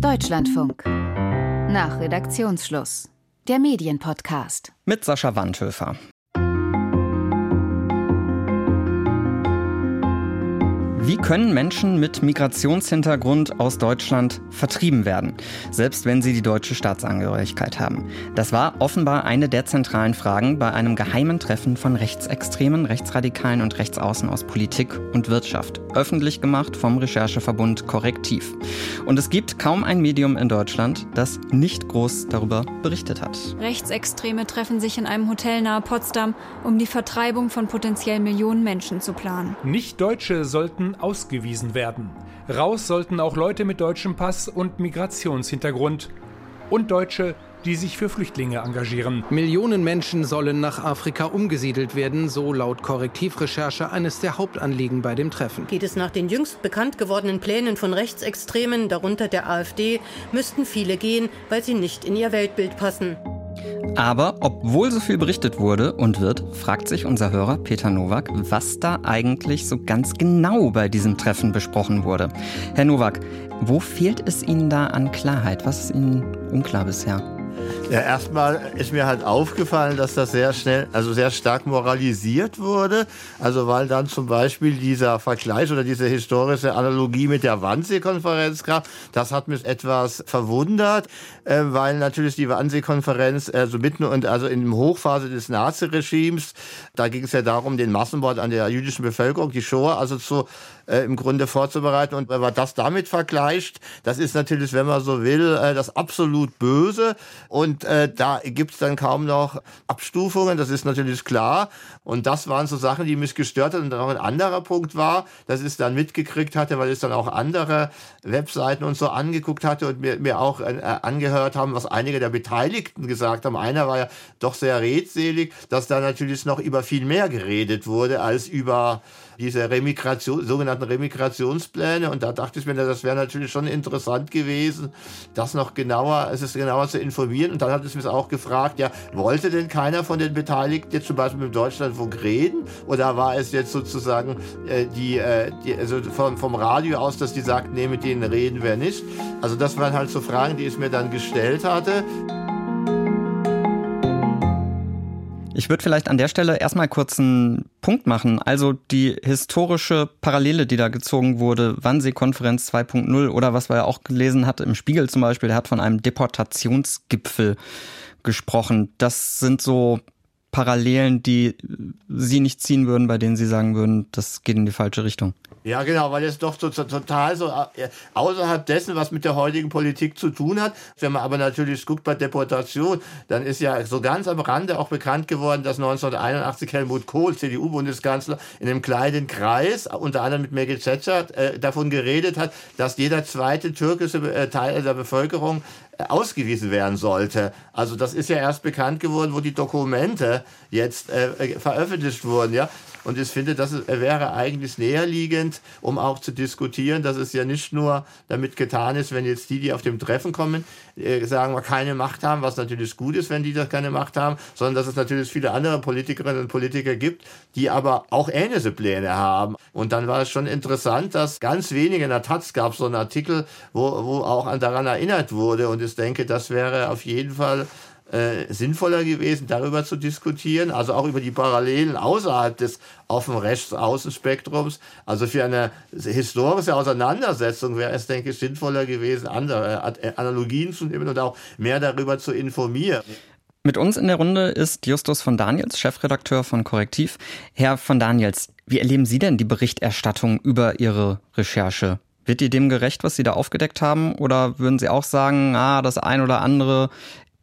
Deutschlandfunk. Nach Redaktionsschluss. Der Medienpodcast. Mit Sascha Wandhöfer. Wie können Menschen mit Migrationshintergrund aus Deutschland vertrieben werden, selbst wenn sie die deutsche Staatsangehörigkeit haben? Das war offenbar eine der zentralen Fragen bei einem geheimen Treffen von Rechtsextremen, Rechtsradikalen und Rechtsaußen aus Politik und Wirtschaft, öffentlich gemacht vom Rechercheverbund Korrektiv. Und es gibt kaum ein Medium in Deutschland, das nicht groß darüber berichtet hat. Rechtsextreme treffen sich in einem Hotel nahe Potsdam, um die Vertreibung von potenziell Millionen Menschen zu planen. Nicht-Deutsche sollten ausgewiesen werden. Raus sollten auch Leute mit deutschem Pass und Migrationshintergrund und Deutsche, die sich für Flüchtlinge engagieren. Millionen Menschen sollen nach Afrika umgesiedelt werden, so laut Korrektivrecherche eines der Hauptanliegen bei dem Treffen. Geht es nach den jüngst bekannt gewordenen Plänen von Rechtsextremen, darunter der AfD, müssten viele gehen, weil sie nicht in ihr Weltbild passen. Aber obwohl so viel berichtet wurde und wird, fragt sich unser Hörer Peter Nowak, was da eigentlich so ganz genau bei diesem Treffen besprochen wurde. Herr Nowak, wo fehlt es Ihnen da an Klarheit? Was ist Ihnen unklar bisher? Ja, erstmal ist mir halt aufgefallen, dass das sehr schnell, also sehr stark moralisiert wurde. Also weil dann zum Beispiel dieser Vergleich oder diese historische Analogie mit der Wannsee-Konferenz kam, das hat mich etwas verwundert, äh, weil natürlich die Wannsee-Konferenz also mitten und also in der Hochphase des Naziregimes, da ging es ja darum, den Massenmord an der jüdischen Bevölkerung, die Shoah, also zu äh, im Grunde vorzubereiten. Und wenn man das damit vergleicht, das ist natürlich, wenn man so will, äh, das absolut Böse. Und äh, da gibt's dann kaum noch Abstufungen, das ist natürlich klar. Und das waren so Sachen, die mich gestört haben. Und dann auch ein anderer Punkt war, dass ich es dann mitgekriegt hatte, weil ich dann auch andere Webseiten und so angeguckt hatte und mir, mir auch äh, angehört haben, was einige der Beteiligten gesagt haben. Einer war ja doch sehr redselig, dass da natürlich noch über viel mehr geredet wurde als über diese Remigration, sogenannten Remigrationspläne. Und da dachte ich mir, das wäre natürlich schon interessant gewesen, das noch genauer, es ist genauer zu informieren. Und dann hat es mich auch gefragt, ja, wollte denn keiner von den Beteiligten jetzt zum Beispiel mit Deutschlandfunk reden? Oder war es jetzt sozusagen äh, die, äh, die, also vom, vom Radio aus, dass die sagten, nee, mit denen reden wir nicht? Also das waren halt so Fragen, die ich mir dann gestellt hatte. Ich würde vielleicht an der Stelle erstmal kurz einen Punkt machen. Also die historische Parallele, die da gezogen wurde, Wannsee-Konferenz 2.0 oder was wir ja auch gelesen hatten im Spiegel zum Beispiel, der hat von einem Deportationsgipfel gesprochen. Das sind so Parallelen, die Sie nicht ziehen würden, bei denen Sie sagen würden, das geht in die falsche Richtung. Ja, genau, weil es doch so, so, total so äh, außerhalb dessen, was mit der heutigen Politik zu tun hat. Wenn man aber natürlich guckt bei Deportation, dann ist ja so ganz am Rande auch bekannt geworden, dass 1981 Helmut Kohl, CDU-Bundeskanzler, in einem kleinen Kreis, unter anderem mit Megit Cecert, äh, davon geredet hat, dass jeder zweite türkische äh, Teil der Bevölkerung äh, ausgewiesen werden sollte. Also das ist ja erst bekannt geworden, wo die Dokumente jetzt äh, äh veröffentlicht wurden, ja. Und ich finde, das wäre eigentlich näherliegend, um auch zu diskutieren, dass es ja nicht nur damit getan ist, wenn jetzt die, die auf dem Treffen kommen, äh, sagen wir, keine Macht haben, was natürlich gut ist, wenn die das keine Macht haben, sondern dass es natürlich viele andere Politikerinnen und Politiker gibt, die aber auch ähnliche Pläne haben. Und dann war es schon interessant, dass ganz wenige in der Taz gab so einen Artikel, wo, wo auch daran erinnert wurde. Und ich denke, das wäre auf jeden Fall äh, sinnvoller gewesen, darüber zu diskutieren, also auch über die Parallelen außerhalb des offen Rechts-Außenspektrums. Also für eine historische Auseinandersetzung wäre es, denke ich, sinnvoller gewesen, andere äh, Analogien zu nehmen und auch mehr darüber zu informieren. Mit uns in der Runde ist Justus von Daniels, Chefredakteur von Korrektiv. Herr von Daniels, wie erleben Sie denn die Berichterstattung über Ihre Recherche? Wird die dem gerecht, was Sie da aufgedeckt haben? Oder würden Sie auch sagen, ah, das ein oder andere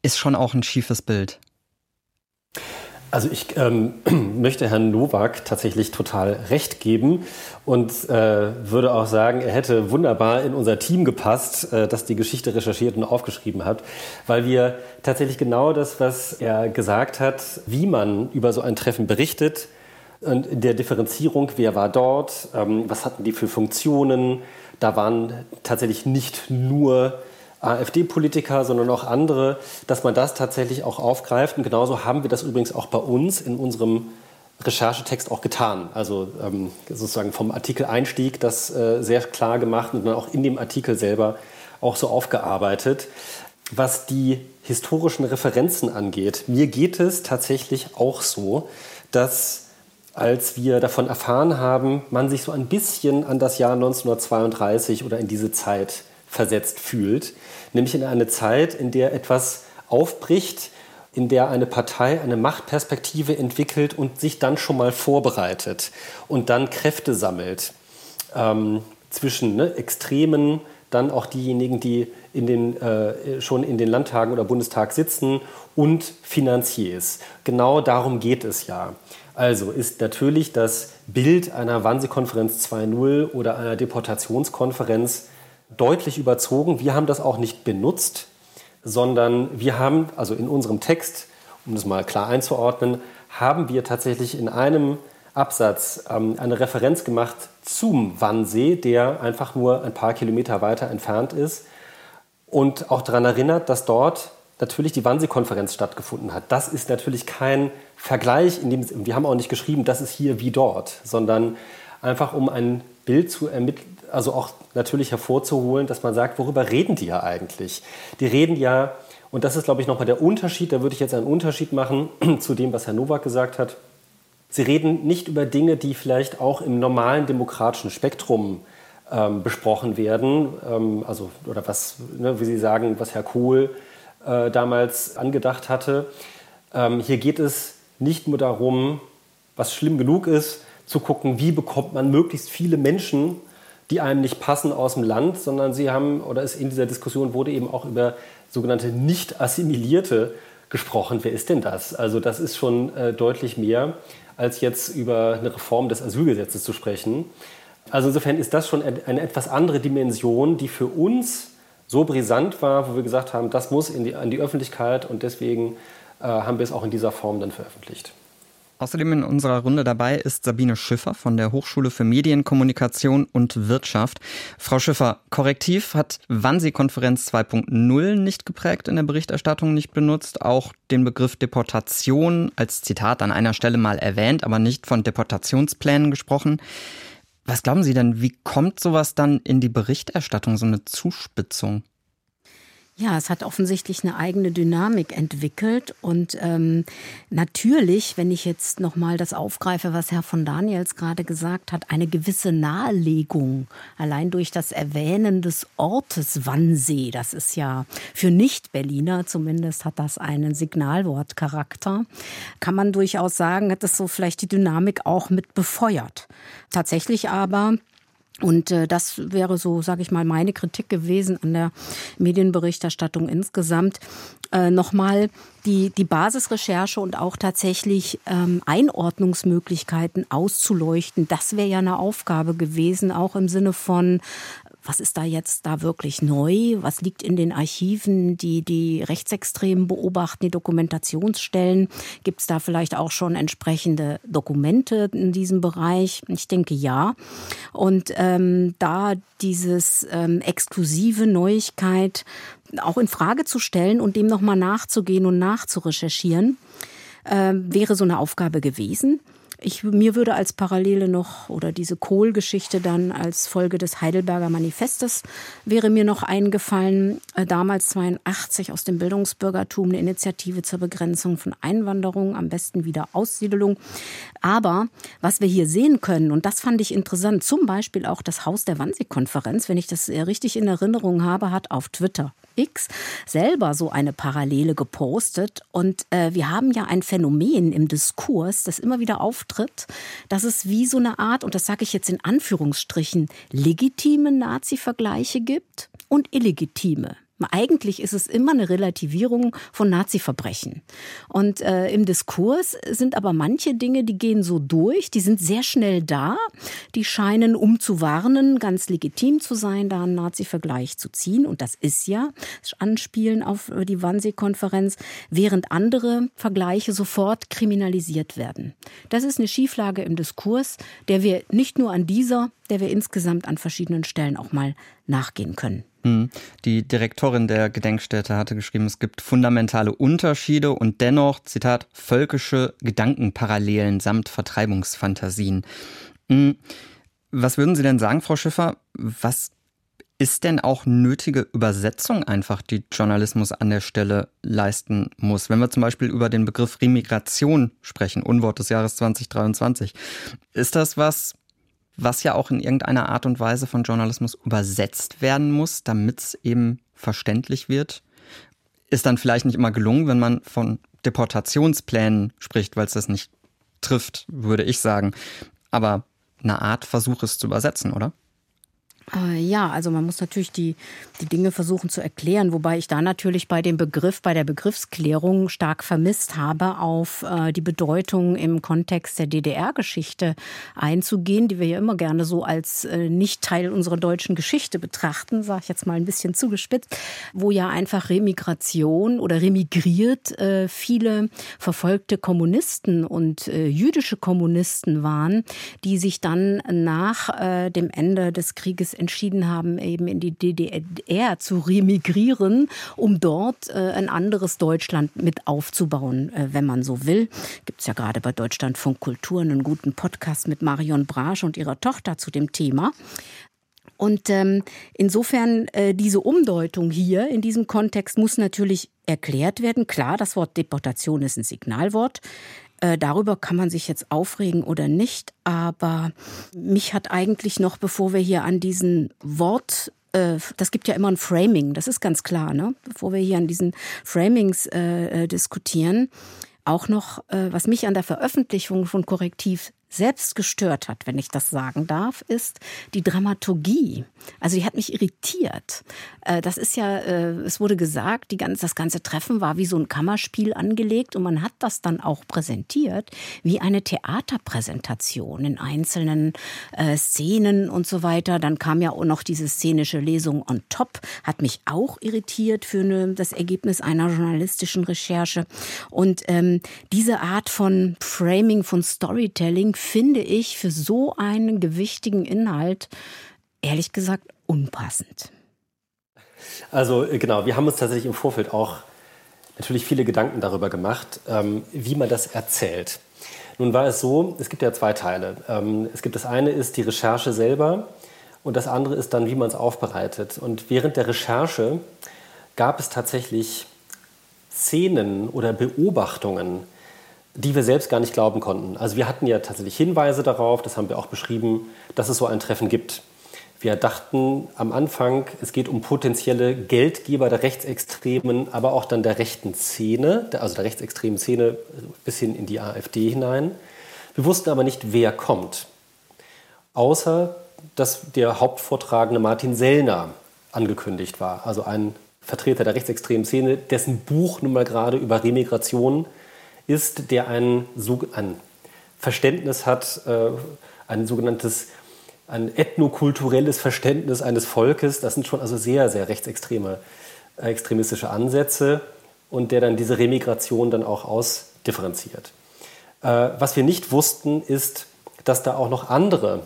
ist schon auch ein schiefes Bild. Also ich ähm, möchte Herrn Nowak tatsächlich total recht geben und äh, würde auch sagen, er hätte wunderbar in unser Team gepasst, äh, das die Geschichte recherchiert und aufgeschrieben hat, weil wir tatsächlich genau das, was er gesagt hat, wie man über so ein Treffen berichtet und in der Differenzierung, wer war dort, ähm, was hatten die für Funktionen, da waren tatsächlich nicht nur AfD-Politiker, sondern auch andere, dass man das tatsächlich auch aufgreift. Und genauso haben wir das übrigens auch bei uns in unserem Recherchetext auch getan. Also ähm, sozusagen vom Artikel-Einstieg das äh, sehr klar gemacht und dann auch in dem Artikel selber auch so aufgearbeitet. Was die historischen Referenzen angeht, mir geht es tatsächlich auch so, dass als wir davon erfahren haben, man sich so ein bisschen an das Jahr 1932 oder in diese Zeit versetzt fühlt, nämlich in eine Zeit, in der etwas aufbricht, in der eine Partei eine Machtperspektive entwickelt und sich dann schon mal vorbereitet und dann Kräfte sammelt ähm, zwischen ne, Extremen, dann auch diejenigen, die in den, äh, schon in den Landtagen oder Bundestag sitzen und Finanziers. Genau darum geht es ja. Also ist natürlich das Bild einer Wannsee-Konferenz 2.0 oder einer Deportationskonferenz deutlich überzogen. Wir haben das auch nicht benutzt, sondern wir haben, also in unserem Text, um das mal klar einzuordnen, haben wir tatsächlich in einem Absatz ähm, eine Referenz gemacht zum Wannsee, der einfach nur ein paar Kilometer weiter entfernt ist und auch daran erinnert, dass dort natürlich die Wannsee-Konferenz stattgefunden hat. Das ist natürlich kein Vergleich, in dem, wir haben auch nicht geschrieben, das ist hier wie dort, sondern einfach um ein Bild zu ermitteln, also auch natürlich hervorzuholen, dass man sagt, worüber reden die ja eigentlich? Die reden ja, und das ist, glaube ich, nochmal der Unterschied, da würde ich jetzt einen Unterschied machen zu dem, was Herr Nowak gesagt hat. Sie reden nicht über Dinge, die vielleicht auch im normalen demokratischen Spektrum ähm, besprochen werden, ähm, also oder was, ne, wie Sie sagen, was Herr Kohl äh, damals angedacht hatte. Ähm, hier geht es nicht nur darum, was schlimm genug ist, zu gucken, wie bekommt man möglichst viele Menschen, die einem nicht passen, aus dem Land, sondern sie haben, oder in dieser Diskussion wurde eben auch über sogenannte nicht assimilierte gesprochen. Wer ist denn das? Also das ist schon äh, deutlich mehr, als jetzt über eine Reform des Asylgesetzes zu sprechen. Also insofern ist das schon eine etwas andere Dimension, die für uns so brisant war, wo wir gesagt haben, das muss in die, an die Öffentlichkeit und deswegen äh, haben wir es auch in dieser Form dann veröffentlicht. Außerdem in unserer Runde dabei ist Sabine Schiffer von der Hochschule für Medienkommunikation und Wirtschaft. Frau Schiffer, Korrektiv hat Wannsee-Konferenz 2.0 nicht geprägt, in der Berichterstattung nicht benutzt, auch den Begriff Deportation als Zitat an einer Stelle mal erwähnt, aber nicht von Deportationsplänen gesprochen. Was glauben Sie denn, wie kommt sowas dann in die Berichterstattung, so eine Zuspitzung? Ja, es hat offensichtlich eine eigene Dynamik entwickelt. Und ähm, natürlich, wenn ich jetzt nochmal das aufgreife, was Herr von Daniels gerade gesagt hat, eine gewisse Nahelegung, allein durch das Erwähnen des Ortes Wannsee, das ist ja für Nicht-Berliner zumindest, hat das einen Signalwortcharakter, kann man durchaus sagen, hat das so vielleicht die Dynamik auch mit befeuert. Tatsächlich aber und äh, das wäre so, sage ich mal, meine Kritik gewesen an der Medienberichterstattung insgesamt. Äh, Nochmal die, die Basisrecherche und auch tatsächlich ähm, Einordnungsmöglichkeiten auszuleuchten. Das wäre ja eine Aufgabe gewesen, auch im Sinne von was ist da jetzt da wirklich neu? Was liegt in den Archiven, die die Rechtsextremen beobachten, die Dokumentationsstellen? Gibt es da vielleicht auch schon entsprechende Dokumente in diesem Bereich? Ich denke ja. Und ähm, da dieses ähm, exklusive Neuigkeit auch in Frage zu stellen und dem nochmal nachzugehen und nachzurecherchieren, äh, wäre so eine Aufgabe gewesen. Ich, mir würde als Parallele noch oder diese Kohl-Geschichte dann als Folge des Heidelberger Manifestes wäre mir noch eingefallen, äh, damals 82 aus dem Bildungsbürgertum eine Initiative zur Begrenzung von Einwanderung, am besten wieder Aussiedelung. Aber was wir hier sehen können, und das fand ich interessant, zum Beispiel auch das Haus der Wannsee-Konferenz, wenn ich das richtig in Erinnerung habe, hat auf Twitter X selber so eine Parallele gepostet. Und äh, wir haben ja ein Phänomen im Diskurs, das immer wieder auftritt, dass es wie so eine Art, und das sage ich jetzt in Anführungsstrichen, legitime Nazi-Vergleiche gibt und illegitime. Eigentlich ist es immer eine Relativierung von Nazi-Verbrechen. Und äh, im Diskurs sind aber manche Dinge, die gehen so durch, die sind sehr schnell da, die scheinen, um zu warnen, ganz legitim zu sein, da einen Nazi-Vergleich zu ziehen. Und das ist ja das Anspielen auf die Wannsee-Konferenz, während andere Vergleiche sofort kriminalisiert werden. Das ist eine Schieflage im Diskurs, der wir nicht nur an dieser, der wir insgesamt an verschiedenen Stellen auch mal nachgehen können. Hm. Die Direktorin der Gedenkstätte hatte geschrieben, es gibt fundamentale Unterschiede und dennoch, Zitat, völkische Gedankenparallelen samt Vertreibungsfantasien. Hm. Was würden Sie denn sagen, Frau Schiffer? Was ist denn auch nötige Übersetzung einfach, die Journalismus an der Stelle leisten muss? Wenn wir zum Beispiel über den Begriff Remigration sprechen, Unwort des Jahres 2023, ist das was, was ja auch in irgendeiner Art und Weise von Journalismus übersetzt werden muss, damit es eben verständlich wird? Ist dann vielleicht nicht immer gelungen, wenn man von Deportationsplänen spricht, weil es das nicht trifft, würde ich sagen. Aber eine Art Versuch es zu übersetzen, oder? Äh, ja, also man muss natürlich die, die Dinge versuchen zu erklären, wobei ich da natürlich bei dem Begriff, bei der Begriffsklärung stark vermisst habe, auf äh, die Bedeutung im Kontext der DDR-Geschichte einzugehen, die wir ja immer gerne so als äh, nicht Teil unserer deutschen Geschichte betrachten, sage ich jetzt mal ein bisschen zugespitzt, wo ja einfach Remigration oder remigriert äh, viele verfolgte Kommunisten und äh, jüdische Kommunisten waren, die sich dann nach dem Ende des Krieges entschieden haben, eben in die DDR zu remigrieren, um dort äh, ein anderes Deutschland mit aufzubauen, äh, wenn man so will. Gibt es ja gerade bei Deutschlandfunk Kultur einen guten Podcast mit Marion Brasch und ihrer Tochter zu dem Thema. Und ähm, insofern äh, diese Umdeutung hier in diesem Kontext muss natürlich erklärt werden. Klar, das Wort Deportation ist ein Signalwort. Äh, darüber kann man sich jetzt aufregen oder nicht, aber mich hat eigentlich noch, bevor wir hier an diesen Wort äh, das gibt ja immer ein Framing, das ist ganz klar, ne? Bevor wir hier an diesen Framings äh, äh diskutieren, auch noch, äh, was mich an der Veröffentlichung von Korrektiv selbst gestört hat, wenn ich das sagen darf, ist die Dramaturgie. Also die hat mich irritiert. Äh, das ist ja, äh, es wurde gesagt, die ganze, das ganze Treffen war wie so ein Kammerspiel angelegt und man hat das dann auch präsentiert wie eine Theaterpräsentation in einzelnen äh, Szenen und so weiter. Dann kam ja auch noch diese szenische Lesung on top, hat mich auch irritiert für eine, das Ergebnis einer journalistischen Recherche. Und ähm, diese Art von Framing, von Storytelling finde ich für so einen gewichtigen Inhalt ehrlich gesagt unpassend. Also äh, genau, wir haben uns tatsächlich im Vorfeld auch natürlich viele Gedanken darüber gemacht, ähm, wie man das erzählt. Nun war es so, es gibt ja zwei Teile. Ähm, es gibt das eine ist die Recherche selber und das andere ist dann, wie man es aufbereitet. Und während der Recherche gab es tatsächlich Szenen oder Beobachtungen, die wir selbst gar nicht glauben konnten. Also wir hatten ja tatsächlich Hinweise darauf, das haben wir auch beschrieben, dass es so ein Treffen gibt. Wir dachten am Anfang, es geht um potenzielle Geldgeber der Rechtsextremen, aber auch dann der rechten Szene, also der rechtsextremen Szene bis hin in die AfD hinein. Wir wussten aber nicht, wer kommt. Außer, dass der Hauptvortragende Martin Sellner angekündigt war, also ein Vertreter der rechtsextremen Szene, dessen Buch nun mal gerade über Remigration ist, der ein, ein Verständnis hat, äh, ein sogenanntes ein ethnokulturelles Verständnis eines Volkes. Das sind schon also sehr, sehr rechtsextreme, äh, extremistische Ansätze und der dann diese Remigration dann auch ausdifferenziert. Äh, was wir nicht wussten, ist, dass da auch noch andere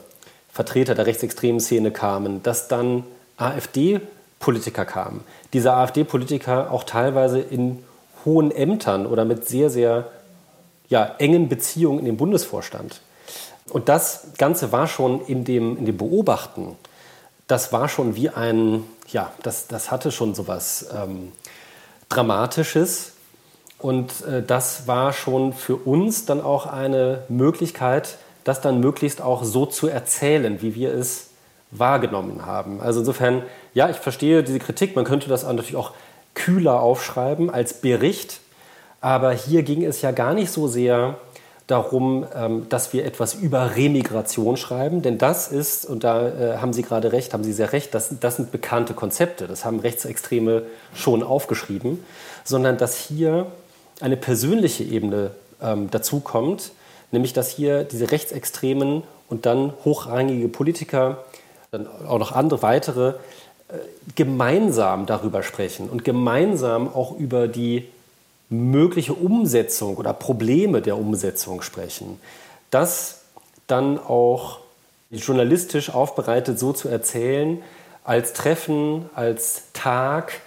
Vertreter der rechtsextremen Szene kamen, dass dann AfD-Politiker kamen. Diese AfD-Politiker auch teilweise in hohen Ämtern oder mit sehr, sehr ja, engen Beziehungen in den Bundesvorstand. Und das Ganze war schon in dem, in dem Beobachten, das war schon wie ein, ja, das, das hatte schon so was ähm, Dramatisches. Und äh, das war schon für uns dann auch eine Möglichkeit, das dann möglichst auch so zu erzählen, wie wir es wahrgenommen haben. Also insofern, ja, ich verstehe diese Kritik. Man könnte das natürlich auch kühler aufschreiben als Bericht. Aber hier ging es ja gar nicht so sehr darum, ähm, dass wir etwas über Remigration schreiben, denn das ist, und da äh, haben Sie gerade recht, haben Sie sehr recht, das, das sind bekannte Konzepte, das haben Rechtsextreme schon aufgeschrieben, sondern dass hier eine persönliche Ebene ähm, dazukommt, nämlich dass hier diese Rechtsextremen und dann hochrangige Politiker, dann auch noch andere weitere, gemeinsam darüber sprechen und gemeinsam auch über die mögliche Umsetzung oder Probleme der Umsetzung sprechen. Das dann auch journalistisch aufbereitet so zu erzählen, als Treffen, als Tag,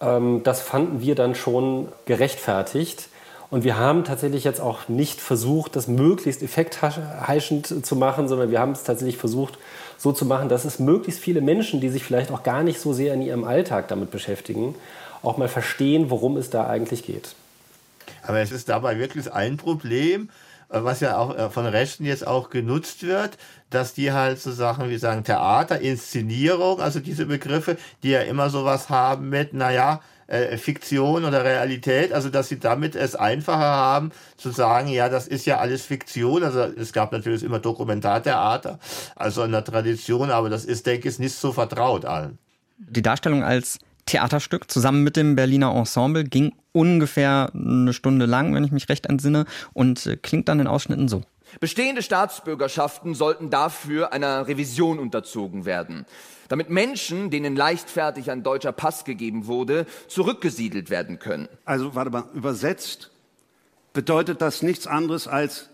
ähm, das fanden wir dann schon gerechtfertigt. Und wir haben tatsächlich jetzt auch nicht versucht, das möglichst effektheischend zu machen, sondern wir haben es tatsächlich versucht, so zu machen, dass es möglichst viele Menschen, die sich vielleicht auch gar nicht so sehr in ihrem Alltag damit beschäftigen, auch mal verstehen, worum es da eigentlich geht. Aber es ist dabei wirklich ein Problem, äh, was ja auch äh, von Rechten jetzt auch genutzt wird, dass die halt so Sachen wie sagen Theater, Inszenierung, also diese Begriffe, die ja immer sowas haben mit, naja, äh, Fiktion oder Realität, also dass sie damit es einfacher haben zu sagen, ja, das ist ja alles Fiktion. Also es gab natürlich immer Dokumentartheater, also in der Tradition, aber das ist, denke ich, nicht so vertraut allen. Die Darstellung als Theaterstück zusammen mit dem Berliner Ensemble ging ungefähr eine Stunde lang, wenn ich mich recht entsinne, und äh, klingt dann in Ausschnitten so. Bestehende Staatsbürgerschaften sollten dafür einer Revision unterzogen werden, damit Menschen, denen leichtfertig ein deutscher Pass gegeben wurde, zurückgesiedelt werden können. Also, warte mal, übersetzt bedeutet das nichts anderes als,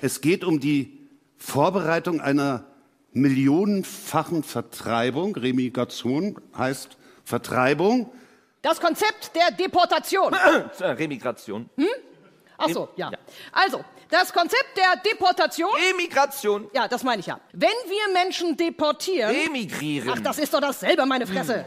es geht um die Vorbereitung einer millionenfachen Vertreibung, Remigration heißt Vertreibung. Das Konzept der Deportation. Remigration. Hm? Ach so, ja. ja. Also, das Konzept der Deportation. Emigration. Ja, das meine ich ja. Wenn wir Menschen deportieren. Emigrieren. Ach, das ist doch dasselbe, meine Fresse. Hm.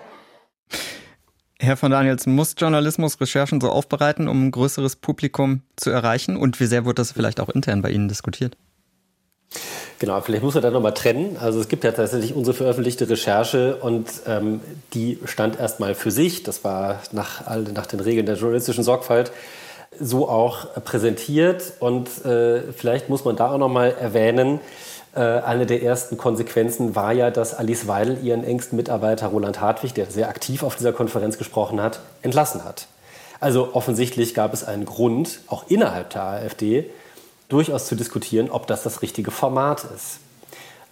Herr von Daniels, muss Journalismus Recherchen so aufbereiten, um ein größeres Publikum zu erreichen? Und wie sehr wird das vielleicht auch intern bei Ihnen diskutiert? Genau, vielleicht muss man da nochmal trennen. Also es gibt ja tatsächlich unsere veröffentlichte Recherche und ähm, die stand erstmal für sich. Das war nach, nach den Regeln der journalistischen Sorgfalt so auch präsentiert. Und äh, vielleicht muss man da auch nochmal erwähnen, äh, eine der ersten Konsequenzen war ja, dass Alice Weidel ihren engsten Mitarbeiter Roland Hartwig, der sehr aktiv auf dieser Konferenz gesprochen hat, entlassen hat. Also offensichtlich gab es einen Grund, auch innerhalb der AfD, durchaus zu diskutieren, ob das das richtige Format ist.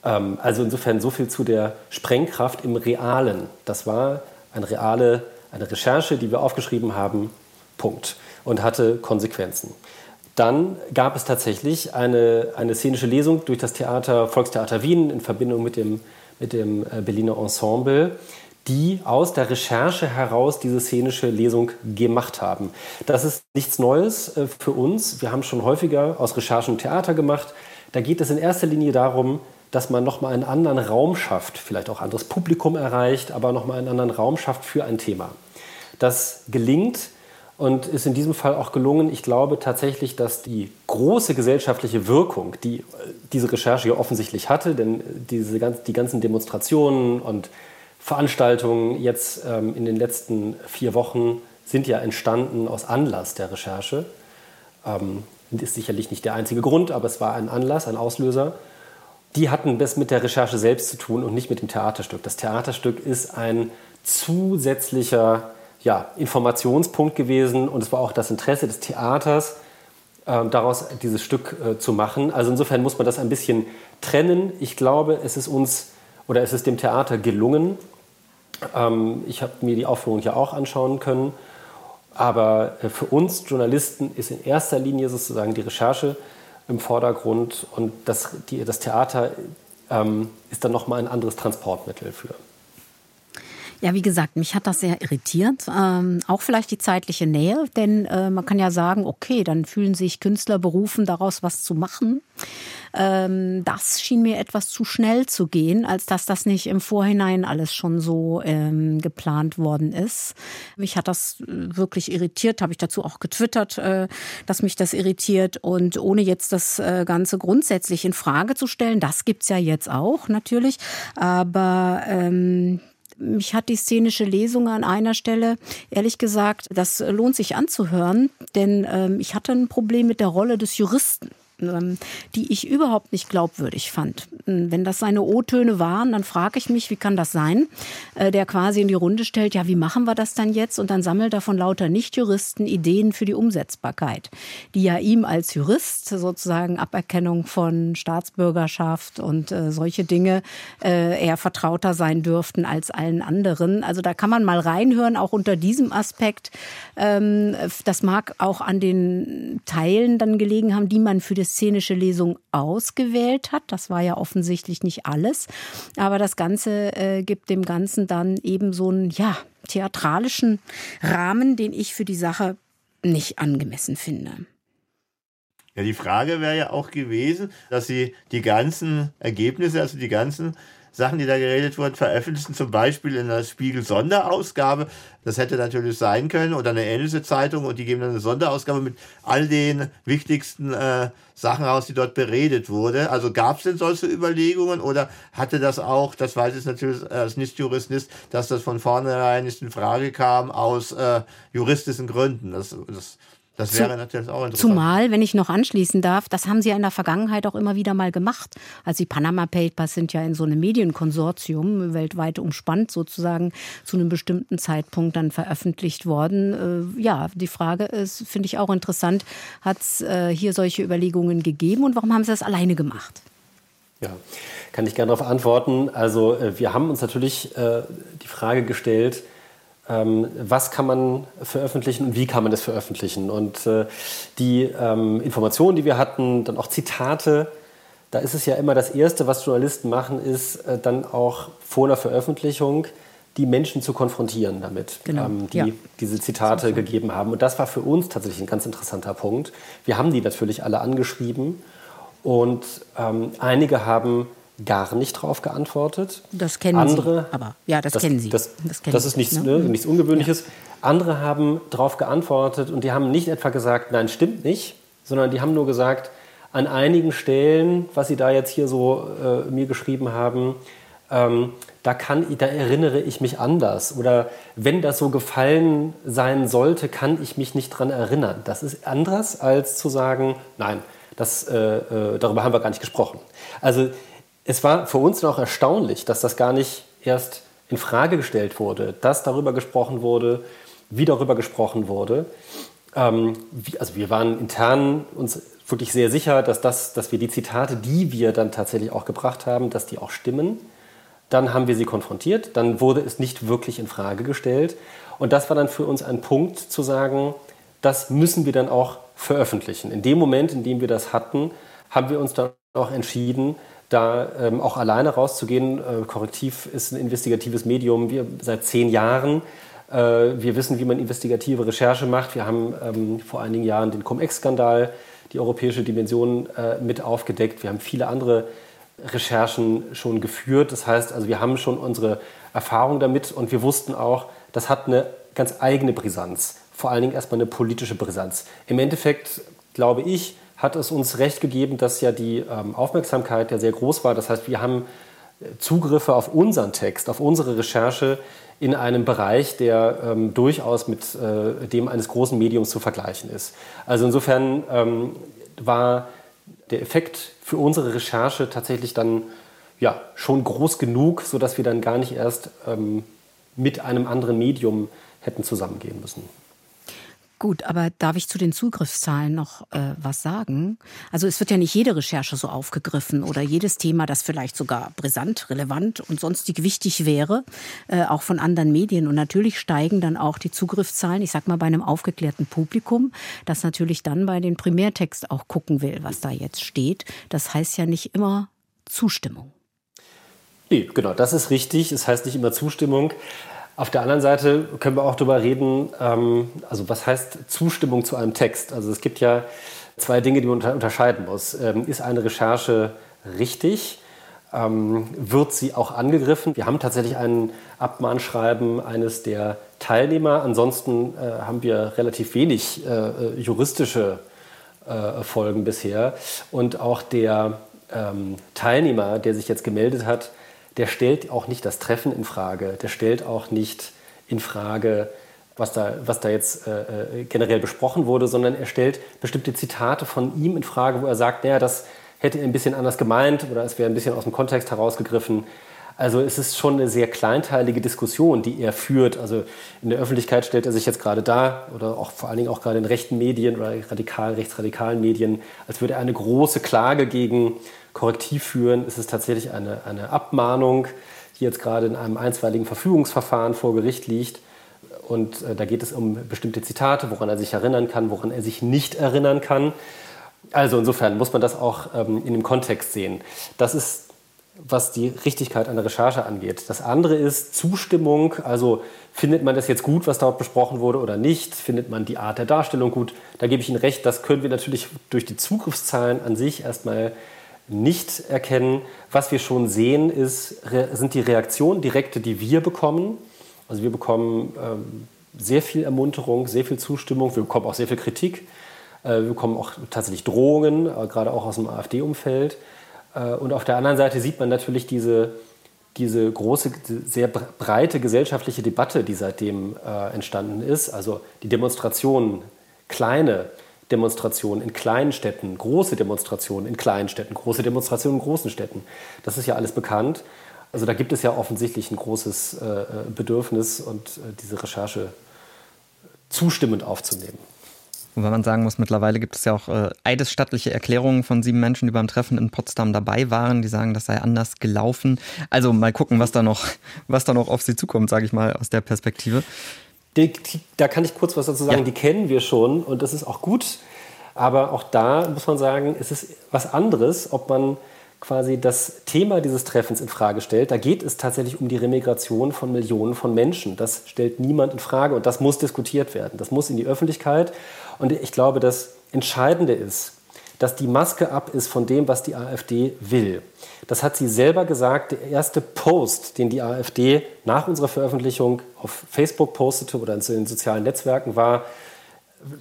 Ähm, also insofern so viel zu der Sprengkraft im Realen. Das war eine reale, eine Recherche, die wir aufgeschrieben haben, Punkt. Und hatte Konsequenzen. Dann gab es tatsächlich eine, eine szenische Lesung durch das Theater, Volkstheater Wien in Verbindung mit dem, mit dem äh, Berliner Ensemble, die aus der Recherche heraus diese szenische Lesung gemacht haben. Das ist nichts Neues äh, für uns. Wir haben schon häufiger aus Recherchen Theater gemacht. Da geht es in erster Linie darum, dass man nochmal einen anderen Raum schafft, vielleicht auch anderes Publikum erreicht, aber nochmal einen anderen Raum schafft für ein Thema. Das gelingt und ist in diesem Fall auch gelungen. Ich glaube tatsächlich, dass die große gesellschaftliche Wirkung, die äh, diese Recherche ja offensichtlich hatte, denn diese, die ganzen Demonstrationen und Veranstaltungen jetzt ähm, in den letzten vier Wochen sind ja entstanden aus Anlass der Recherche. Ähm, ist sicherlich nicht der einzige Grund, aber es war ein Anlass, ein Auslöser. Die hatten das mit der Recherche selbst zu tun und nicht mit dem Theaterstück. Das Theaterstück ist ein zusätzlicher ja, Informationspunkt gewesen und es war auch das Interesse des Theaters, äh, daraus dieses Stück äh, zu machen. Also insofern muss man das ein bisschen trennen. Ich glaube, es ist uns oder es ist dem Theater gelungen. Ähm, ich habe mir die Aufführung ja auch anschauen können. Aber äh, für uns Journalisten ist in erster Linie sozusagen die Recherche im Vordergrund und das, die, das Theater ähm, ist dann nochmal ein anderes Transportmittel für. Ja, wie gesagt, mich hat das sehr irritiert. Ähm, auch vielleicht die zeitliche Nähe, denn äh, man kann ja sagen, okay, dann fühlen sich Künstler berufen, daraus was zu machen. Ähm, das schien mir etwas zu schnell zu gehen, als dass das nicht im Vorhinein alles schon so ähm, geplant worden ist. Mich hat das äh, wirklich irritiert, habe ich dazu auch getwittert, äh, dass mich das irritiert. Und ohne jetzt das äh, Ganze grundsätzlich in Frage zu stellen, das gibt's ja jetzt auch natürlich. Aber ähm, mich hat die szenische Lesung an einer Stelle, ehrlich gesagt, das lohnt sich anzuhören, denn ähm, ich hatte ein Problem mit der Rolle des Juristen. Ähm, die ich überhaupt nicht glaubwürdig fand. Ähm, wenn das seine O-Töne waren, dann frage ich mich, wie kann das sein, äh, der quasi in die Runde stellt, ja, wie machen wir das dann jetzt? Und dann sammelt er von lauter Nichtjuristen Ideen für die Umsetzbarkeit, die ja ihm als Jurist sozusagen Aberkennung von Staatsbürgerschaft und äh, solche Dinge äh, eher vertrauter sein dürften als allen anderen. Also da kann man mal reinhören, auch unter diesem Aspekt. Ähm, das mag auch an den Teilen dann gelegen haben, die man für das szenische Lesung ausgewählt hat. Das war ja offensichtlich nicht alles. Aber das Ganze äh, gibt dem Ganzen dann eben so einen, ja, theatralischen Rahmen, den ich für die Sache nicht angemessen finde. Ja, die Frage wäre ja auch gewesen, dass Sie die ganzen Ergebnisse, also die ganzen Sachen, die da geredet wurden, veröffentlichen, zum Beispiel in der Spiegel-Sonderausgabe. Das hätte natürlich sein können oder eine ähnliche Zeitung und die geben dann eine Sonderausgabe mit all den wichtigsten äh, Sachen raus, die dort beredet wurde. Also gab es denn solche Überlegungen oder hatte das auch, das weiß ich natürlich als Nicht-Jurist nicht, dass das von vornherein nicht in Frage kam aus äh, juristischen Gründen. Das, das das wäre natürlich auch interessant. Zumal, wenn ich noch anschließen darf, das haben sie ja in der Vergangenheit auch immer wieder mal gemacht. Also die Panama Papers sind ja in so einem Medienkonsortium weltweit umspannt sozusagen zu einem bestimmten Zeitpunkt dann veröffentlicht worden. Äh, ja, die Frage ist, finde ich auch interessant, hat es äh, hier solche Überlegungen gegeben und warum haben sie das alleine gemacht? Ja, kann ich gerne darauf antworten. Also äh, wir haben uns natürlich die Frage gestellt, was kann man veröffentlichen und wie kann man das veröffentlichen. Und äh, die ähm, Informationen, die wir hatten, dann auch Zitate, da ist es ja immer das Erste, was Journalisten machen, ist äh, dann auch vor der Veröffentlichung die Menschen zu konfrontieren damit, genau. ähm, die ja. diese Zitate gegeben haben. Und das war für uns tatsächlich ein ganz interessanter Punkt. Wir haben die natürlich alle angeschrieben und ähm, einige haben gar nicht drauf geantwortet. Das kennen Andere, Sie, aber ja, das, das kennen Sie. Das, das, das ist nichts, ne? nichts Ungewöhnliches. Ja. Andere haben darauf geantwortet und die haben nicht etwa gesagt, nein, stimmt nicht, sondern die haben nur gesagt, an einigen Stellen, was Sie da jetzt hier so äh, mir geschrieben haben, ähm, da, kann, da erinnere ich mich anders. Oder wenn das so gefallen sein sollte, kann ich mich nicht daran erinnern. Das ist anders als zu sagen, nein, das, äh, äh, darüber haben wir gar nicht gesprochen. Also es war für uns noch erstaunlich, dass das gar nicht erst in Frage gestellt wurde, dass darüber gesprochen wurde, wie darüber gesprochen wurde. Ähm, wie, also wir waren intern uns wirklich sehr sicher, dass, das, dass wir die Zitate, die wir dann tatsächlich auch gebracht haben, dass die auch stimmen. Dann haben wir sie konfrontiert, dann wurde es nicht wirklich in Frage gestellt. Und das war dann für uns ein Punkt zu sagen, das müssen wir dann auch veröffentlichen. In dem Moment, in dem wir das hatten, haben wir uns dann auch entschieden, da ähm, auch alleine rauszugehen. Äh, Korrektiv ist ein investigatives Medium, wir seit zehn Jahren. Äh, wir wissen, wie man investigative Recherche macht. Wir haben ähm, vor einigen Jahren den Cum-Ex-Skandal, die europäische Dimension äh, mit aufgedeckt. Wir haben viele andere Recherchen schon geführt. Das heißt, also wir haben schon unsere Erfahrung damit und wir wussten auch, das hat eine ganz eigene Brisanz. Vor allen Dingen erstmal eine politische Brisanz. Im Endeffekt glaube ich, hat es uns recht gegeben, dass ja die ähm, Aufmerksamkeit ja sehr groß war. Das heißt, wir haben äh, Zugriffe auf unseren Text, auf unsere Recherche in einem Bereich, der ähm, durchaus mit äh, dem eines großen Mediums zu vergleichen ist. Also insofern ähm, war der Effekt für unsere Recherche tatsächlich dann ja, schon groß genug, sodass wir dann gar nicht erst ähm, mit einem anderen Medium hätten zusammengehen müssen. Gut, aber darf ich zu den Zugriffszahlen noch äh, was sagen? Also es wird ja nicht jede Recherche so aufgegriffen oder jedes Thema, das vielleicht sogar brisant, relevant und sonstig wichtig wäre, äh, auch von anderen Medien. Und natürlich steigen dann auch die Zugriffszahlen, ich sag mal bei einem aufgeklärten Publikum, das natürlich dann bei den Primärtext auch gucken will, was da jetzt steht. Das heißt ja nicht immer Zustimmung. Nee, genau, das ist richtig. Es heißt nicht immer Zustimmung. Auf der anderen Seite können wir auch darüber reden, ähm, also was heißt Zustimmung zu einem Text? Also es gibt ja zwei Dinge, die man unterscheiden muss. Ähm, ist eine Recherche richtig? Ähm, wird sie auch angegriffen? Wir haben tatsächlich ein Abmahnschreiben eines der Teilnehmer. Ansonsten äh, haben wir relativ wenig äh, juristische äh, Folgen bisher. Und auch der ähm, Teilnehmer, der sich jetzt gemeldet hat, der stellt auch nicht das Treffen in Frage, der stellt auch nicht in Frage, was da, was da jetzt äh, äh, generell besprochen wurde, sondern er stellt bestimmte Zitate von ihm in Frage, wo er sagt, naja, das hätte er ein bisschen anders gemeint oder es wäre ein bisschen aus dem Kontext herausgegriffen. Also es ist schon eine sehr kleinteilige Diskussion, die er führt. Also in der Öffentlichkeit stellt er sich jetzt gerade da oder auch vor allen Dingen auch gerade in rechten Medien oder radikal, rechtsradikalen Medien, als würde er eine große Klage gegen Korrektiv führen. Es ist tatsächlich eine, eine Abmahnung, die jetzt gerade in einem einstweiligen Verfügungsverfahren vor Gericht liegt. Und äh, da geht es um bestimmte Zitate, woran er sich erinnern kann, woran er sich nicht erinnern kann. Also insofern muss man das auch ähm, in dem Kontext sehen. Das ist was die Richtigkeit einer Recherche angeht. Das andere ist Zustimmung, also findet man das jetzt gut, was dort besprochen wurde oder nicht, findet man die Art der Darstellung gut. Da gebe ich Ihnen recht, das können wir natürlich durch die Zugriffszahlen an sich erstmal nicht erkennen. Was wir schon sehen, ist, sind die Reaktionen direkte, die wir bekommen. Also wir bekommen ähm, sehr viel Ermunterung, sehr viel Zustimmung, wir bekommen auch sehr viel Kritik, äh, wir bekommen auch tatsächlich Drohungen, äh, gerade auch aus dem AfD-Umfeld. Äh, und auf der anderen Seite sieht man natürlich diese, diese große, sehr breite gesellschaftliche Debatte, die seitdem äh, entstanden ist. Also die Demonstrationen, kleine Demonstrationen in kleinen Städten, große Demonstrationen in kleinen Städten, große Demonstrationen in großen Städten. Das ist ja alles bekannt. Also da gibt es ja offensichtlich ein großes äh, Bedürfnis und äh, diese Recherche zustimmend aufzunehmen. Wobei man sagen muss, mittlerweile gibt es ja auch äh, eidesstattliche Erklärungen von sieben Menschen, die beim Treffen in Potsdam dabei waren, die sagen, das sei anders gelaufen. Also mal gucken, was da noch, was da noch auf sie zukommt, sage ich mal, aus der Perspektive. Die, die, da kann ich kurz was dazu sagen. Ja. Die kennen wir schon und das ist auch gut. Aber auch da muss man sagen, es ist was anderes, ob man quasi das Thema dieses Treffens in Frage stellt. Da geht es tatsächlich um die Remigration von Millionen von Menschen. Das stellt niemand in Frage und das muss diskutiert werden. Das muss in die Öffentlichkeit. Und ich glaube, das Entscheidende ist, dass die Maske ab ist von dem, was die AfD will. Das hat sie selber gesagt. Der erste Post, den die AfD nach unserer Veröffentlichung auf Facebook postete oder in den sozialen Netzwerken war,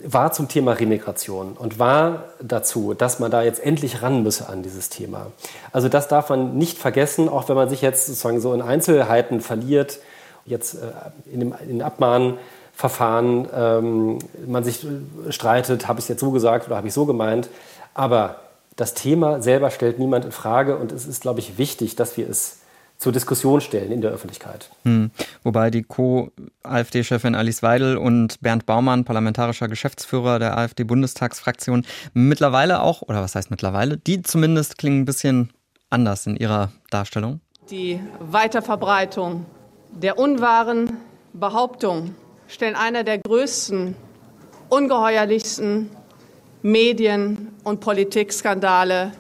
war zum Thema Remigration und war dazu, dass man da jetzt endlich ran müsse an dieses Thema. Also das darf man nicht vergessen, auch wenn man sich jetzt sozusagen so in Einzelheiten verliert, jetzt äh, in dem in Abmahnverfahren ähm, man sich streitet, habe ich es jetzt so gesagt oder habe ich so gemeint. Aber das Thema selber stellt niemand in Frage und es ist, glaube ich, wichtig, dass wir es zur Diskussion stellen in der Öffentlichkeit. Hm. Wobei die Co-AfD-Chefin Alice Weidel und Bernd Baumann, parlamentarischer Geschäftsführer der AfD-Bundestagsfraktion, mittlerweile auch, oder was heißt mittlerweile, die zumindest klingen ein bisschen anders in ihrer Darstellung. Die Weiterverbreitung der unwahren Behauptung stellen einer der größten, ungeheuerlichsten Medien- und Politikskandale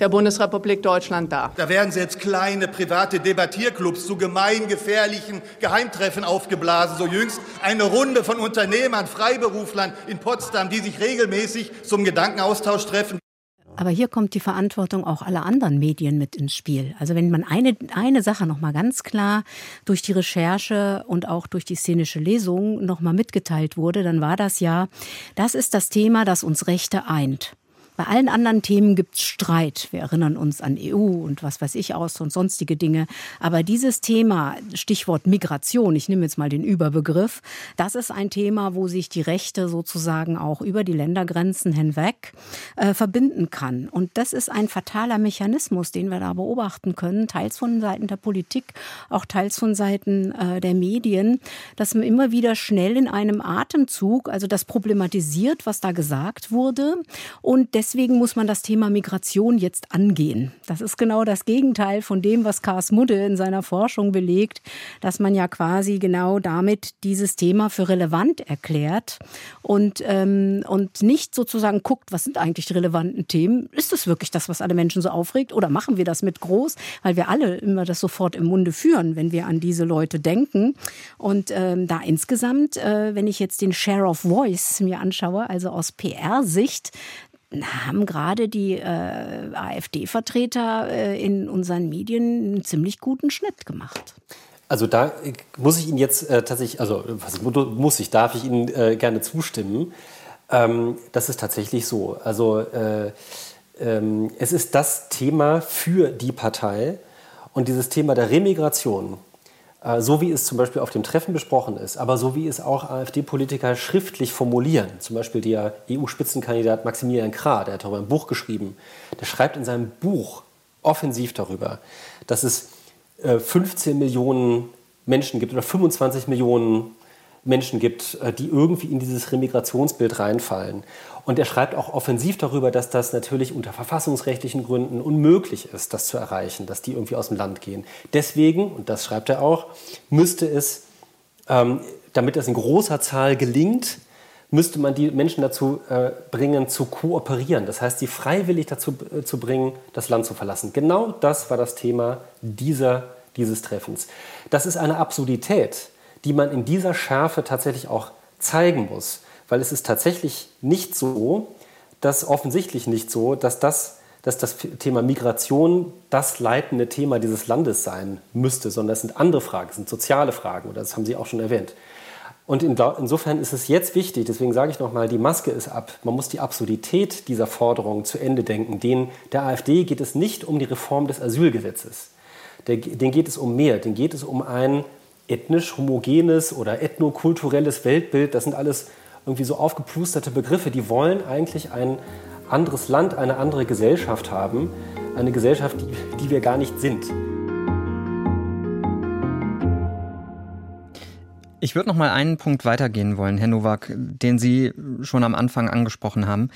der Bundesrepublik Deutschland dar. Da werden selbst kleine private Debattierclubs zu gemeingefährlichen Geheimtreffen aufgeblasen. So jüngst eine Runde von Unternehmern, Freiberuflern in Potsdam, die sich regelmäßig zum Gedankenaustausch treffen. Aber hier kommt die Verantwortung auch aller anderen Medien mit ins Spiel. Also wenn man eine, eine Sache noch mal ganz klar durch die Recherche und auch durch die szenische Lesung noch mal mitgeteilt wurde, dann war das ja, das ist das Thema, das uns Rechte eint. Bei allen anderen Themen gibt es Streit. Wir erinnern uns an EU und was weiß ich aus und sonstige Dinge. Aber dieses Thema, Stichwort Migration, ich nehme jetzt mal den Überbegriff, das ist ein Thema, wo sich die Rechte sozusagen auch über die Ländergrenzen hinweg äh, verbinden kann. Und das ist ein fataler Mechanismus, den wir da beobachten können, teils von Seiten der Politik, auch teils von Seiten äh, der Medien, dass man immer wieder schnell in einem Atemzug, also das problematisiert, was da gesagt wurde und deswegen muss man das Thema Migration jetzt angehen. Das ist genau das Gegenteil von dem, was Kars Mudde in seiner Forschung belegt, dass man ja quasi genau damit dieses Thema für relevant erklärt und, ähm, und nicht sozusagen guckt, was sind eigentlich die relevanten Themen? Ist es wirklich das, was alle Menschen so aufregt oder machen wir das mit groß? Weil wir alle immer das sofort im Munde führen, wenn wir an diese Leute denken. Und ähm, da insgesamt, äh, wenn ich jetzt den Share of Voice mir anschaue, also aus PR-Sicht, haben gerade die äh, AfD-Vertreter äh, in unseren Medien einen ziemlich guten Schnitt gemacht. Also da muss ich Ihnen jetzt äh, tatsächlich, also was muss ich, darf ich Ihnen äh, gerne zustimmen. Ähm, das ist tatsächlich so. Also äh, ähm, es ist das Thema für die Partei und dieses Thema der Remigration so wie es zum Beispiel auf dem Treffen besprochen ist, aber so wie es auch AfD-Politiker schriftlich formulieren. Zum Beispiel der EU-Spitzenkandidat Maximilian Krah, der hat darüber ein Buch geschrieben. Der schreibt in seinem Buch offensiv darüber, dass es 15 äh, Millionen Menschen gibt oder 25 Millionen Menschen gibt, äh, die irgendwie in dieses Remigrationsbild reinfallen. Und er schreibt auch offensiv darüber, dass das natürlich unter verfassungsrechtlichen Gründen unmöglich ist, das zu erreichen, dass die irgendwie aus dem Land gehen. Deswegen, und das schreibt er auch, müsste es, ähm, damit es in großer Zahl gelingt, müsste man die Menschen dazu äh, bringen, zu kooperieren. Das heißt, sie freiwillig dazu äh, zu bringen, das Land zu verlassen. Genau das war das Thema dieser, dieses Treffens. Das ist eine Absurdität, die man in dieser Schärfe tatsächlich auch zeigen muss. Weil es ist tatsächlich nicht so, dass offensichtlich nicht so, dass das, dass das Thema Migration das leitende Thema dieses Landes sein müsste, sondern es sind andere Fragen, es sind soziale Fragen, oder das haben Sie auch schon erwähnt. Und insofern ist es jetzt wichtig, deswegen sage ich nochmal, die Maske ist ab. Man muss die Absurdität dieser Forderungen zu Ende denken. Den, der AfD geht es nicht um die Reform des Asylgesetzes. Der, den geht es um mehr. Den geht es um ein ethnisch homogenes oder ethnokulturelles Weltbild. Das sind alles irgendwie so aufgeplusterte Begriffe. Die wollen eigentlich ein anderes Land, eine andere Gesellschaft haben. Eine Gesellschaft, die, die wir gar nicht sind. Ich würde noch mal einen Punkt weitergehen wollen, Herr Nowak, den Sie schon am Anfang angesprochen haben.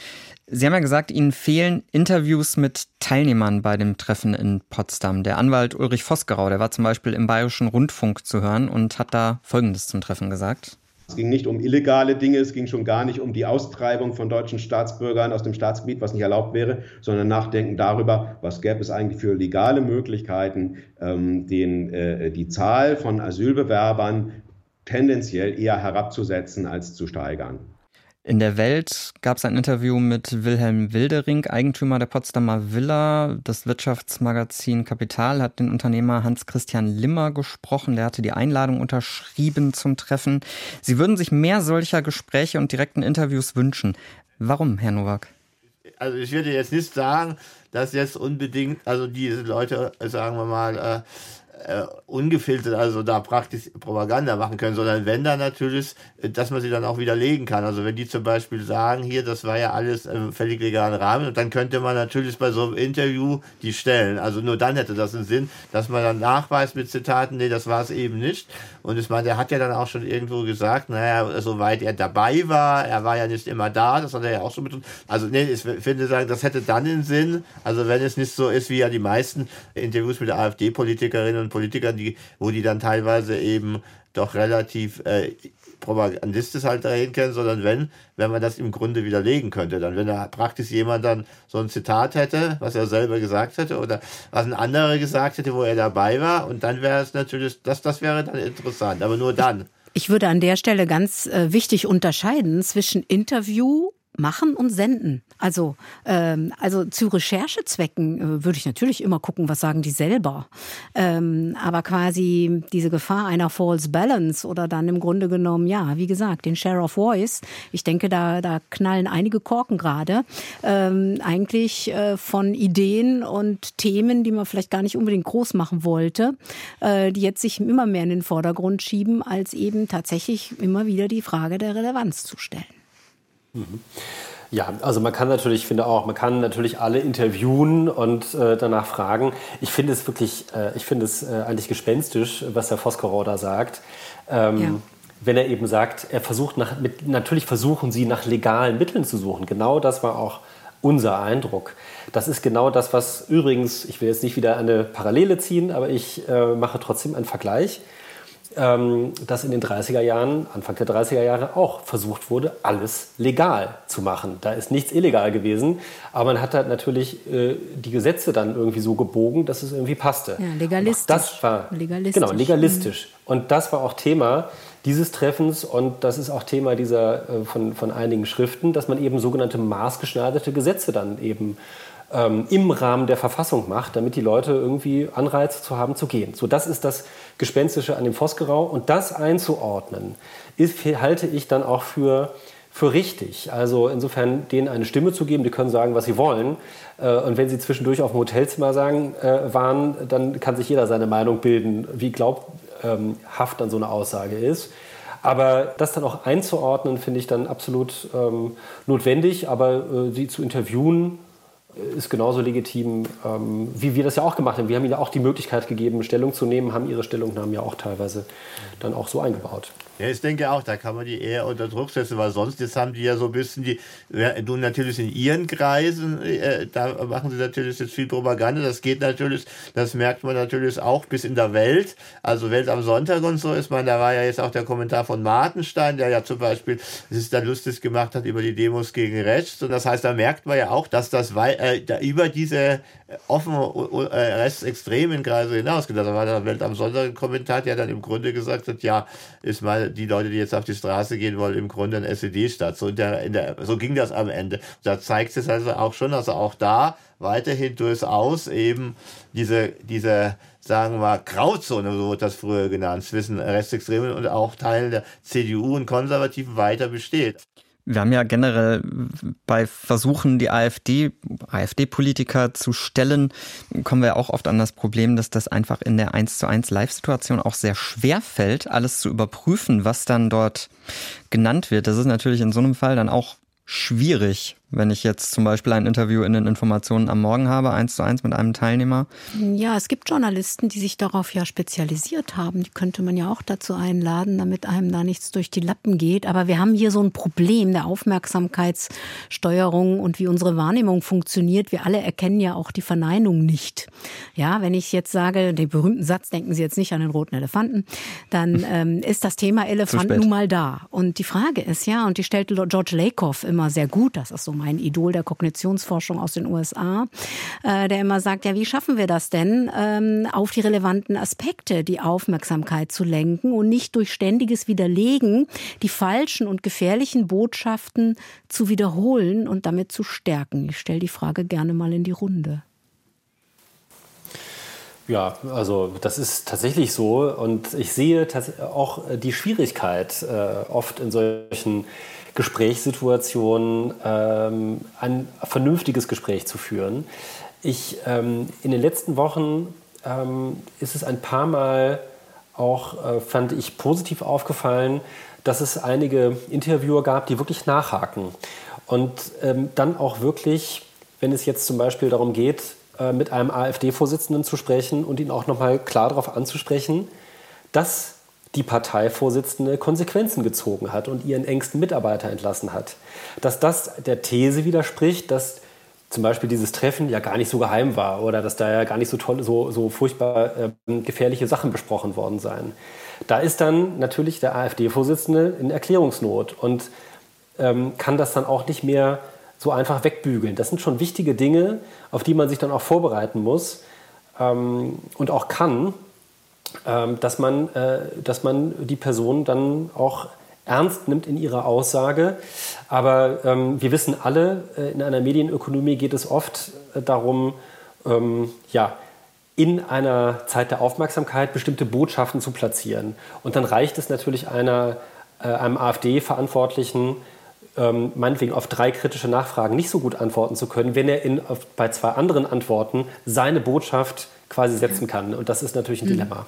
Sie haben ja gesagt, Ihnen fehlen Interviews mit Teilnehmern bei dem Treffen in Potsdam. Der Anwalt Ulrich Vosgerau, der war zum Beispiel im Bayerischen Rundfunk zu hören und hat da Folgendes zum Treffen gesagt. Es ging nicht um illegale Dinge, es ging schon gar nicht um die Austreibung von deutschen Staatsbürgern aus dem Staatsgebiet, was nicht erlaubt wäre, sondern nachdenken darüber, was gäbe es eigentlich für legale Möglichkeiten, ähm, den, äh, die Zahl von Asylbewerbern tendenziell eher herabzusetzen als zu steigern. In der Welt gab es ein Interview mit Wilhelm Wildering, Eigentümer der Potsdamer Villa. Das Wirtschaftsmagazin Kapital hat den Unternehmer Hans-Christian Limmer gesprochen. Der hatte die Einladung unterschrieben zum Treffen. Sie würden sich mehr solcher Gespräche und direkten Interviews wünschen. Warum, Herr Nowak? Also ich würde jetzt nicht sagen, dass jetzt unbedingt, also diese Leute, sagen wir mal, äh, äh, ungefiltert, also da praktisch Propaganda machen können, sondern wenn dann natürlich, äh, dass man sie dann auch widerlegen kann. Also wenn die zum Beispiel sagen, hier, das war ja alles im völlig legalen Rahmen, dann könnte man natürlich bei so einem Interview die stellen. Also nur dann hätte das einen Sinn, dass man dann nachweist mit Zitaten, nee, das war es eben nicht. Und ich meine, der hat ja dann auch schon irgendwo gesagt, naja, soweit er dabei war, er war ja nicht immer da, das hat er ja auch schon mit. Also nee, ich finde sagen, das hätte dann den Sinn, also wenn es nicht so ist, wie ja die meisten Interviews mit AfD-Politikerinnen und Politikern, die, wo die dann teilweise eben doch relativ äh, propagandistisch halt reden können, sondern wenn, wenn man das im Grunde widerlegen könnte. Dann, wenn da praktisch jemand dann so ein Zitat hätte, was er selber gesagt hätte, oder was ein anderer gesagt hätte, wo er dabei war, und dann wäre es natürlich, das, das wäre dann interessant, aber nur dann. Ich würde an der Stelle ganz äh, wichtig unterscheiden zwischen Interview machen und senden. Also, ähm, also zu Recherchezwecken äh, würde ich natürlich immer gucken, was sagen die selber. Ähm, aber quasi diese Gefahr einer False Balance oder dann im Grunde genommen, ja, wie gesagt, den Share of Voice. Ich denke, da, da knallen einige Korken gerade. Ähm, eigentlich äh, von Ideen und Themen, die man vielleicht gar nicht unbedingt groß machen wollte, äh, die jetzt sich immer mehr in den Vordergrund schieben, als eben tatsächlich immer wieder die Frage der Relevanz zu stellen. Mhm. Ja, also man kann natürlich, ich finde auch, man kann natürlich alle interviewen und äh, danach fragen. Ich finde es wirklich, äh, ich finde es äh, eigentlich gespenstisch, was Herr Voskorau da sagt. Ähm, ja. Wenn er eben sagt, er versucht nach, mit, natürlich versuchen sie nach legalen Mitteln zu suchen. Genau das war auch unser Eindruck. Das ist genau das, was übrigens, ich will jetzt nicht wieder eine Parallele ziehen, aber ich äh, mache trotzdem einen Vergleich ähm, dass in den 30er Jahren, Anfang der 30er Jahre auch versucht wurde, alles legal zu machen. Da ist nichts illegal gewesen, aber man hat halt natürlich äh, die Gesetze dann irgendwie so gebogen, dass es irgendwie passte. Ja, legalistisch. Das war legalistisch. Genau, legalistisch. Mhm. Und das war auch Thema dieses Treffens und das ist auch Thema dieser äh, von, von einigen Schriften, dass man eben sogenannte maßgeschneiderte Gesetze dann eben ähm, im Rahmen der Verfassung macht, damit die Leute irgendwie Anreize zu haben, zu gehen. So, das ist das Gespenstische an dem Vosgerau. Und das einzuordnen, ist, halte ich dann auch für, für richtig. Also insofern denen eine Stimme zu geben, die können sagen, was sie wollen. Äh, und wenn sie zwischendurch auf dem Hotelzimmer sagen, äh, waren, dann kann sich jeder seine Meinung bilden, wie glaubhaft dann so eine Aussage ist. Aber das dann auch einzuordnen, finde ich dann absolut ähm, notwendig. Aber äh, sie zu interviewen, ist genauso legitim, ähm, wie wir das ja auch gemacht haben. Wir haben ihnen auch die Möglichkeit gegeben, Stellung zu nehmen, haben ihre Stellungnahmen ja auch teilweise dann auch so eingebaut. Ja, ich denke auch, da kann man die eher unter Druck setzen, weil sonst jetzt haben die ja so ein bisschen die, du natürlich in ihren Kreisen, äh, da machen sie natürlich jetzt viel Propaganda, das geht natürlich, das merkt man natürlich auch bis in der Welt, also Welt am Sonntag und so ist man, da war ja jetzt auch der Kommentar von Martenstein, der ja zum Beispiel sich da lustig gemacht hat über die Demos gegen rechts. Und das heißt, da merkt man ja auch, dass das äh, da über diese offenen äh, rechtsextremen Kreise hinausgeht. Da war der Welt am Sonntag Kommentar, der dann im Grunde gesagt hat, ja, ist mal die Leute, die jetzt auf die Straße gehen wollen, im Grunde ein SED-Stadt. So, der, der, so ging das am Ende. Da zeigt es also auch schon, also auch da weiterhin durchaus eben diese, diese sagen wir mal, Grauzone, so wird das früher genannt, zwischen Rechtsextremen und auch Teilen der CDU und Konservativen weiter besteht. Wir haben ja generell bei Versuchen, die AfD, AfD-Politiker zu stellen, kommen wir auch oft an das Problem, dass das einfach in der 1 zu 1 Live-Situation auch sehr schwer fällt, alles zu überprüfen, was dann dort genannt wird. Das ist natürlich in so einem Fall dann auch schwierig, wenn ich jetzt zum Beispiel ein Interview in den Informationen am Morgen habe, eins zu eins mit einem Teilnehmer? Ja, es gibt Journalisten, die sich darauf ja spezialisiert haben. Die könnte man ja auch dazu einladen, damit einem da nichts durch die Lappen geht. Aber wir haben hier so ein Problem der Aufmerksamkeitssteuerung und wie unsere Wahrnehmung funktioniert. Wir alle erkennen ja auch die Verneinung nicht. Ja, wenn ich jetzt sage, den berühmten Satz, denken Sie jetzt nicht an den roten Elefanten, dann ähm, ist das Thema Elefant nun mal da. Und die Frage ist ja, und die stellte George Lakoff immer sehr gut, das ist so mein Idol der Kognitionsforschung aus den USA, äh, der immer sagt, ja, wie schaffen wir das denn, ähm, auf die relevanten Aspekte die Aufmerksamkeit zu lenken und nicht durch ständiges Widerlegen die falschen und gefährlichen Botschaften zu wiederholen und damit zu stärken? Ich stelle die Frage gerne mal in die Runde. Ja, also das ist tatsächlich so und ich sehe auch die Schwierigkeit äh, oft in solchen Gesprächssituationen ähm, ein vernünftiges Gespräch zu führen. Ich, ähm, in den letzten Wochen ähm, ist es ein paar Mal auch, äh, fand ich, positiv aufgefallen, dass es einige Interviewer gab, die wirklich nachhaken und ähm, dann auch wirklich, wenn es jetzt zum Beispiel darum geht, äh, mit einem AfD-Vorsitzenden zu sprechen und ihn auch nochmal klar darauf anzusprechen, dass die Parteivorsitzende Konsequenzen gezogen hat und ihren engsten Mitarbeiter entlassen hat. Dass das der These widerspricht, dass zum Beispiel dieses Treffen ja gar nicht so geheim war oder dass da ja gar nicht so toll, so, so furchtbar äh, gefährliche Sachen besprochen worden seien. Da ist dann natürlich der AfD-Vorsitzende in Erklärungsnot und ähm, kann das dann auch nicht mehr so einfach wegbügeln. Das sind schon wichtige Dinge, auf die man sich dann auch vorbereiten muss ähm, und auch kann. Ähm, dass, man, äh, dass man die Person dann auch ernst nimmt in ihrer Aussage. Aber ähm, wir wissen alle, äh, in einer Medienökonomie geht es oft äh, darum, ähm, ja, in einer Zeit der Aufmerksamkeit bestimmte Botschaften zu platzieren. Und dann reicht es natürlich einer, äh, einem AfD-Verantwortlichen, ähm, meinetwegen auf drei kritische Nachfragen nicht so gut antworten zu können, wenn er in, auf, bei zwei anderen Antworten seine Botschaft quasi setzen kann. Und das ist natürlich ein mhm. Dilemma.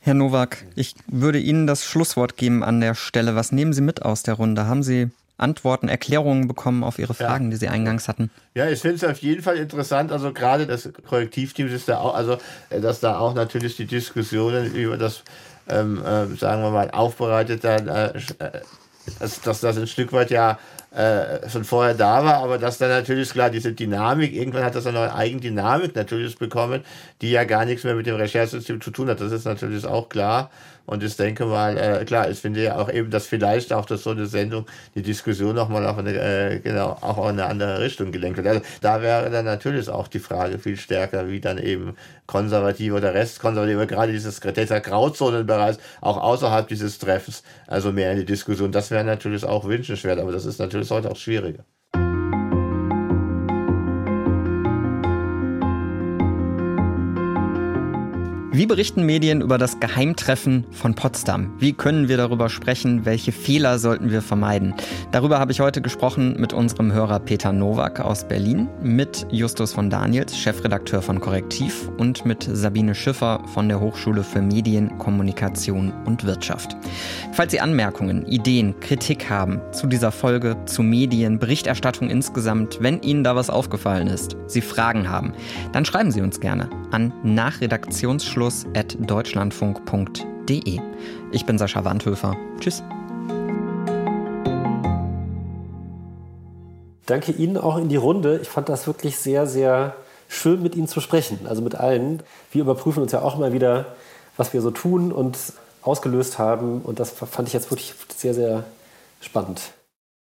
Herr Nowak, ich würde Ihnen das Schlusswort geben an der Stelle. Was nehmen Sie mit aus der Runde? Haben Sie Antworten, Erklärungen bekommen auf Ihre Fragen, ja. die Sie eingangs hatten? Ja, ich finde es auf jeden Fall interessant. Also gerade das Korrektivteam ist da auch, also äh, dass da auch natürlich die Diskussionen über das, ähm, äh, sagen wir mal, aufbereitet dann, äh, äh dass, dass das ein Stück weit ja äh, schon vorher da war, aber dass dann natürlich klar diese Dynamik, irgendwann hat das eine neue Eigendynamik natürlich bekommen, die ja gar nichts mehr mit dem Recherchesystem zu tun hat. Das ist natürlich auch klar. Und ich denke mal, äh, klar, ich finde ja auch eben, dass vielleicht auch durch so eine Sendung die Diskussion nochmal auf eine, äh, genau, auch in eine andere Richtung gelenkt wird. Also da wäre dann natürlich auch die Frage viel stärker, wie dann eben konservative oder restkonservative, gerade dieses, dieser Grauzonenbereich, auch außerhalb dieses Treffens, also mehr in die Diskussion. Das wäre natürlich auch wünschenswert, aber das ist natürlich heute auch schwieriger. Wie berichten Medien über das Geheimtreffen von Potsdam? Wie können wir darüber sprechen? Welche Fehler sollten wir vermeiden? Darüber habe ich heute gesprochen mit unserem Hörer Peter Nowak aus Berlin, mit Justus von Daniels, Chefredakteur von Korrektiv und mit Sabine Schiffer von der Hochschule für Medien, Kommunikation und Wirtschaft. Falls Sie Anmerkungen, Ideen, Kritik haben zu dieser Folge, zu Medien, Berichterstattung insgesamt, wenn Ihnen da was aufgefallen ist, Sie Fragen haben, dann schreiben Sie uns gerne an Nachredaktionsschluss redaktionsschluss.deutschlandfunk.de. Ich bin Sascha Wandhöfer. Tschüss. Danke Ihnen auch in die Runde. Ich fand das wirklich sehr, sehr schön, mit Ihnen zu sprechen, also mit allen. Wir überprüfen uns ja auch immer wieder, was wir so tun und ausgelöst haben. Und das fand ich jetzt wirklich sehr, sehr spannend.